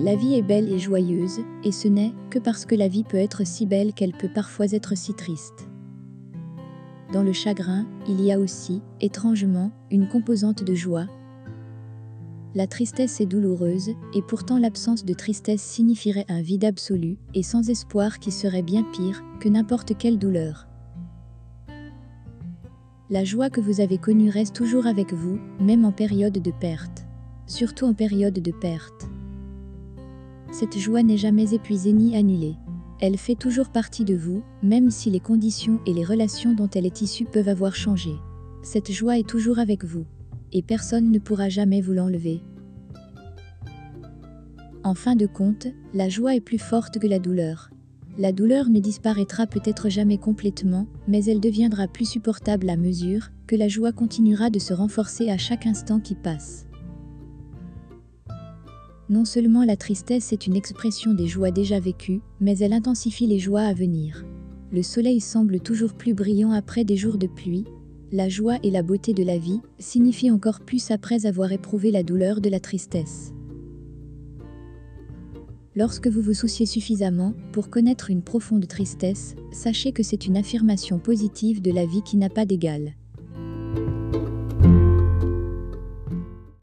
La vie est belle et joyeuse, et ce n'est que parce que la vie peut être si belle qu'elle peut parfois être si triste. Dans le chagrin, il y a aussi, étrangement, une composante de joie. La tristesse est douloureuse, et pourtant l'absence de tristesse signifierait un vide absolu, et sans espoir qui serait bien pire que n'importe quelle douleur. La joie que vous avez connue reste toujours avec vous, même en période de perte. Surtout en période de perte. Cette joie n'est jamais épuisée ni annulée. Elle fait toujours partie de vous, même si les conditions et les relations dont elle est issue peuvent avoir changé. Cette joie est toujours avec vous, et personne ne pourra jamais vous l'enlever. En fin de compte, la joie est plus forte que la douleur. La douleur ne disparaîtra peut-être jamais complètement, mais elle deviendra plus supportable à mesure que la joie continuera de se renforcer à chaque instant qui passe. Non seulement la tristesse est une expression des joies déjà vécues, mais elle intensifie les joies à venir. Le soleil semble toujours plus brillant après des jours de pluie. La joie et la beauté de la vie signifient encore plus après avoir éprouvé la douleur de la tristesse. Lorsque vous vous souciez suffisamment pour connaître une profonde tristesse, sachez que c'est une affirmation positive de la vie qui n'a pas d'égal.